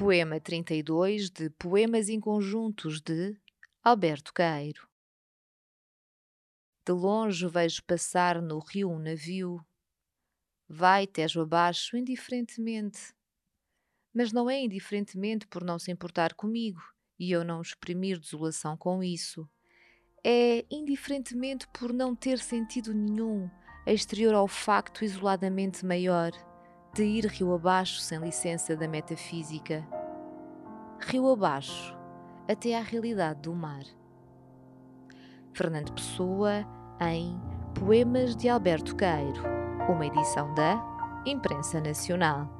Poema 32 de Poemas Inconjuntos de Alberto Caeiro. De longe vejo passar no rio um navio. Vai Tejo abaixo indiferentemente. Mas não é indiferentemente por não se importar comigo e eu não exprimir desolação com isso. É indiferentemente por não ter sentido nenhum exterior ao facto isoladamente maior de ir rio abaixo sem licença da metafísica. Rio abaixo, até à realidade do mar. Fernando Pessoa, em Poemas de Alberto Caeiro, uma edição da Imprensa Nacional.